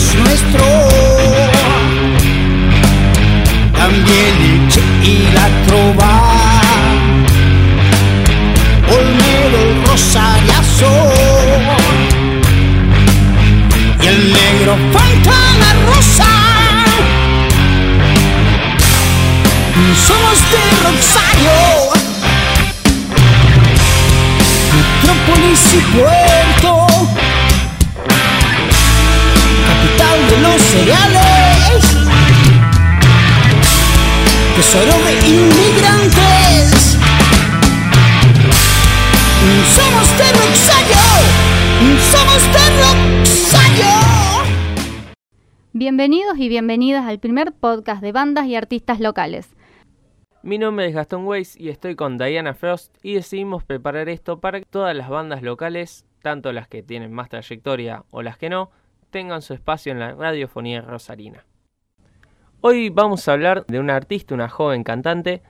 es nuestro. También el che y la trova. Olmedo, rosariazo. Y el negro Fontana Rosa. Somos de Rosario. Metrópolis y puerto. Los cereales. Tesoro de inmigrantes. Somos. Somos. Bienvenidos y bienvenidas al primer podcast de bandas y artistas locales. Mi nombre es Gastón Weiss y estoy con Diana Frost y decidimos preparar esto para que todas las bandas locales, tanto las que tienen más trayectoria o las que no, tengan su espacio en la radiofonía rosarina. Hoy vamos a hablar de una artista, una joven cantante,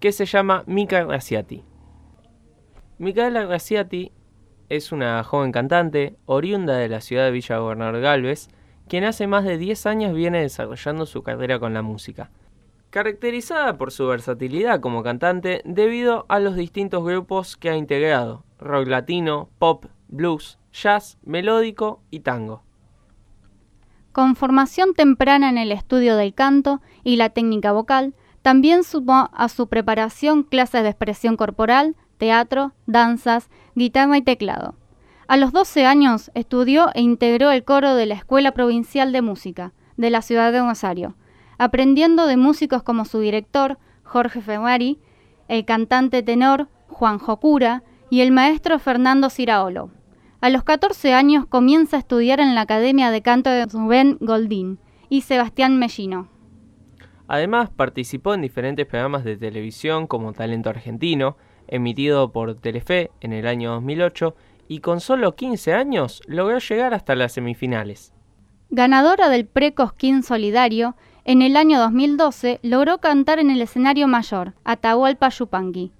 que se llama Mika Graciati. Micaela Graciati es una joven cantante oriunda de la ciudad de Villa Gobernador Galvez, quien hace más de 10 años viene desarrollando su carrera con la música caracterizada por su versatilidad como cantante debido a los distintos grupos que ha integrado, rock latino, pop, blues, jazz, melódico y tango. Con formación temprana en el estudio del canto y la técnica vocal, también sumó a su preparación clases de expresión corporal, teatro, danzas, guitarra y teclado. A los 12 años estudió e integró el coro de la Escuela Provincial de Música de la ciudad de Rosario, aprendiendo de músicos como su director, Jorge Ferrari, el cantante tenor Juan Jocura y el maestro Fernando Ciraolo. A los 14 años comienza a estudiar en la Academia de Canto de Rubén Goldín y Sebastián Mellino. Además, participó en diferentes programas de televisión como Talento Argentino, emitido por Telefe en el año 2008, y con solo 15 años logró llegar hasta las semifinales. Ganadora del Pre-Cosquín Solidario, en el año 2012 logró cantar en el escenario mayor, Atahualpa Yupanqui.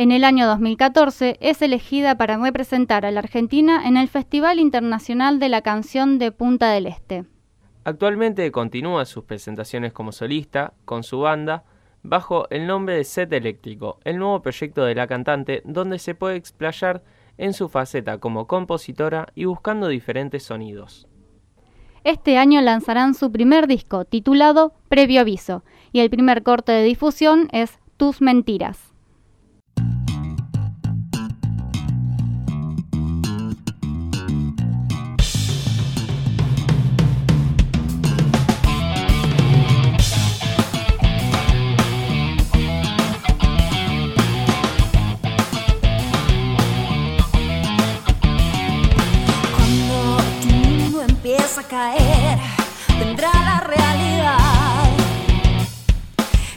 En el año 2014 es elegida para representar a la Argentina en el Festival Internacional de la Canción de Punta del Este. Actualmente continúa sus presentaciones como solista con su banda bajo el nombre de Set Eléctrico, el nuevo proyecto de la cantante donde se puede explayar en su faceta como compositora y buscando diferentes sonidos. Este año lanzarán su primer disco, titulado Previo Aviso, y el primer corte de difusión es Tus Mentiras. Caer, vendrá la realidad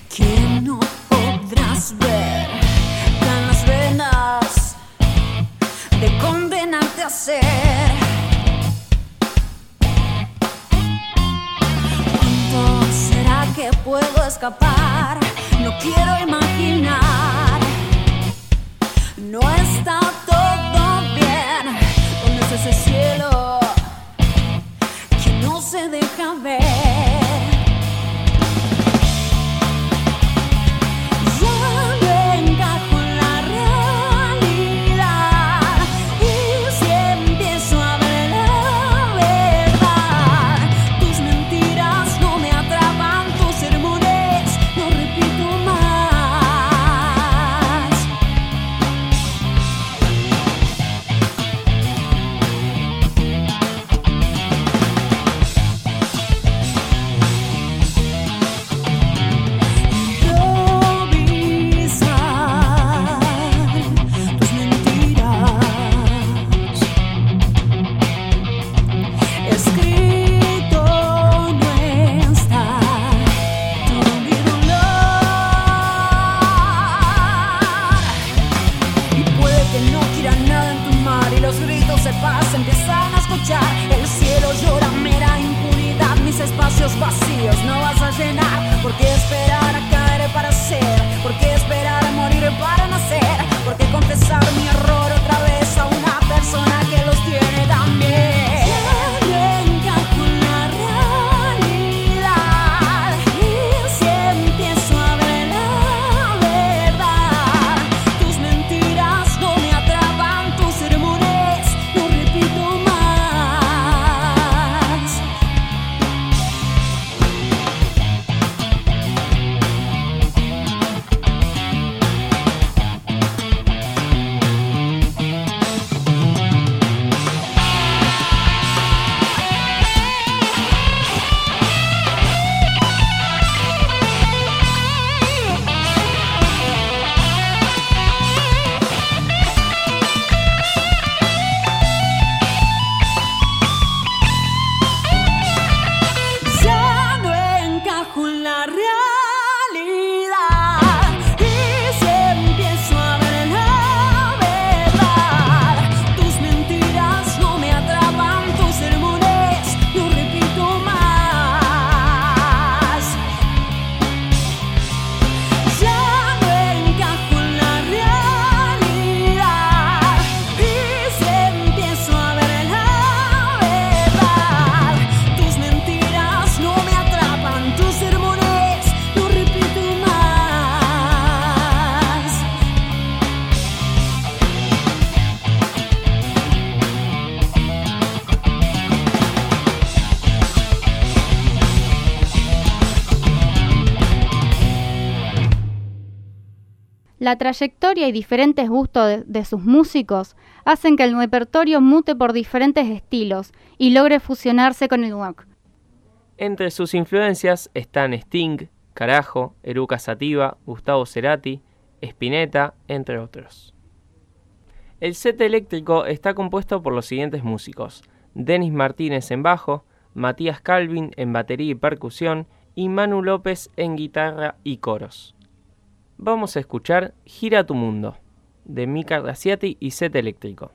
que no podrás ver. Dan las venas de condenarte a ser. ¿Cuánto será que puedo escapar? No quiero imaginar. No está todo bien. ¿Dónde es ese cielo se deja La trayectoria y diferentes gustos de, sus músicos hacen que el repertorio mute por diferentes estilos y logre fusionarse con el rock. Entre sus influencias están Sting, Carajo, Eruca Sativa, Gustavo Cerati, Spinetta, entre otros. El set eléctrico está compuesto por los siguientes músicos: Denis Martínez en bajo, Matías Calvin en batería y percusión y Manu López en guitarra y coros. Vamos a escuchar Gira tu mundo de Mika Graciati y Set Eléctrico.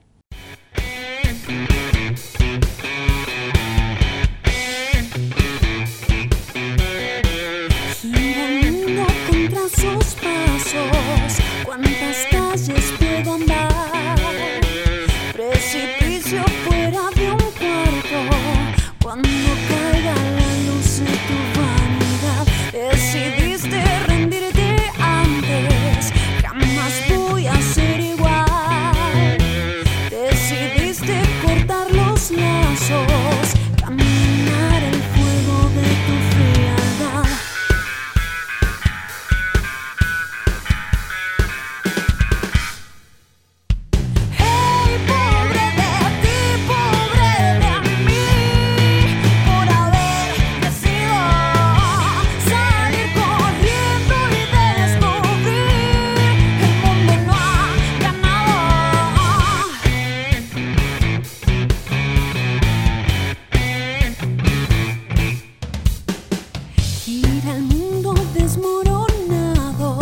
desmoronado,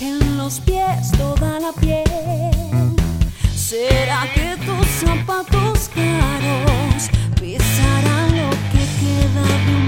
en los pies toda la piel. ¿Será que tus zapatos caros pisarán lo que queda de un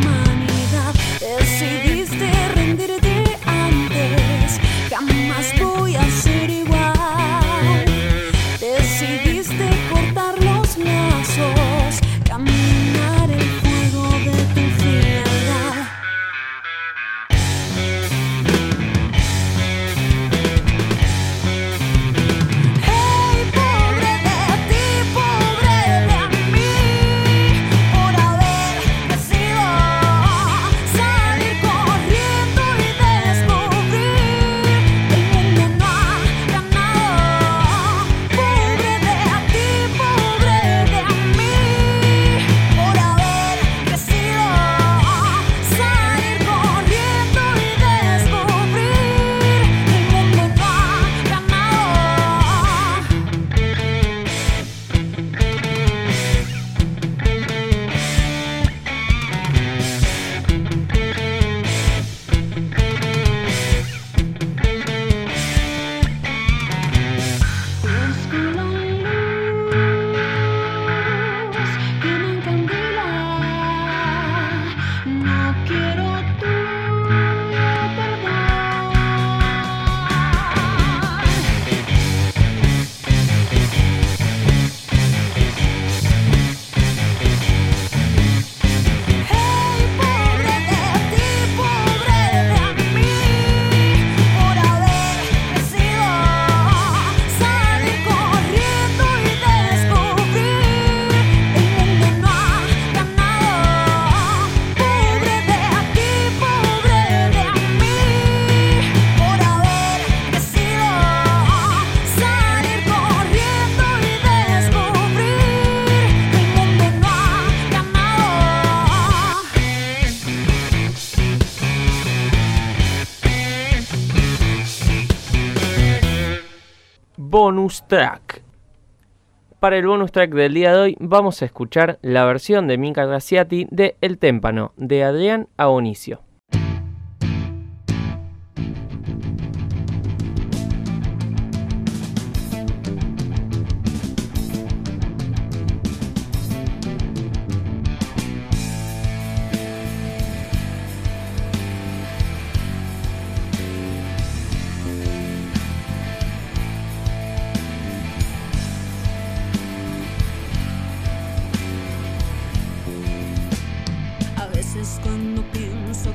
bonus track. Para el bonus track del día de hoy vamos a escuchar la versión de Mika Graciati de El Témpano de Adrián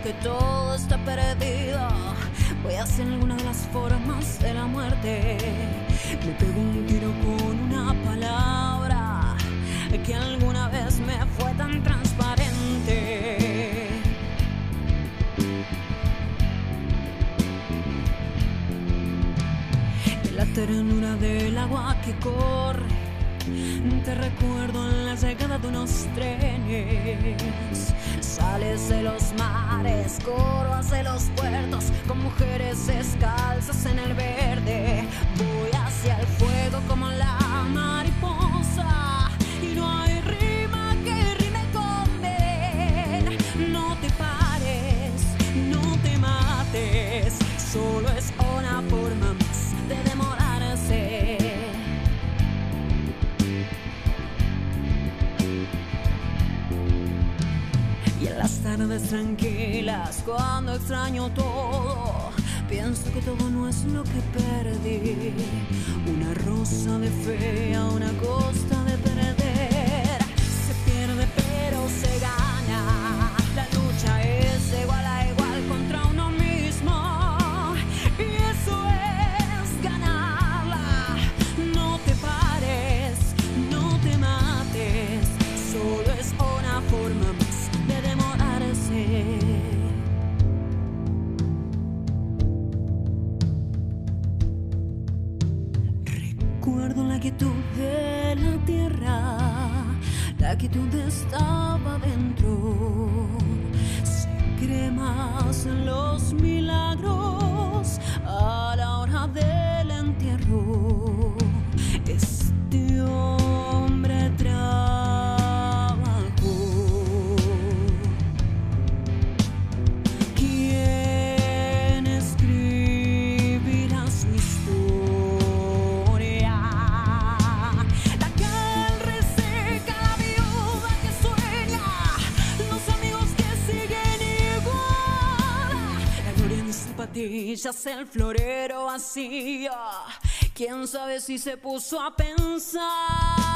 que todo está perdido. Voy a hacer alguna de las formas de la muerte. Me pego un tiro con una palabra que alguna vez me fue tan transparente. La ternura del agua que corre te recuerdo en la llegada de unos trenes. Sales de los mares, corro hacia los puertos con mujeres descalzas en el verde. Voy hacia el fuego como cuando extraño todo, pienso que todo no es lo que perdí. Una rosa de fe a una costa de la quietud estaba dentro. Se cree en los milagros a la hora del entierro. Este hombre zapatillas, el florero vacío. ¿Quién sabe si se puso a pensar?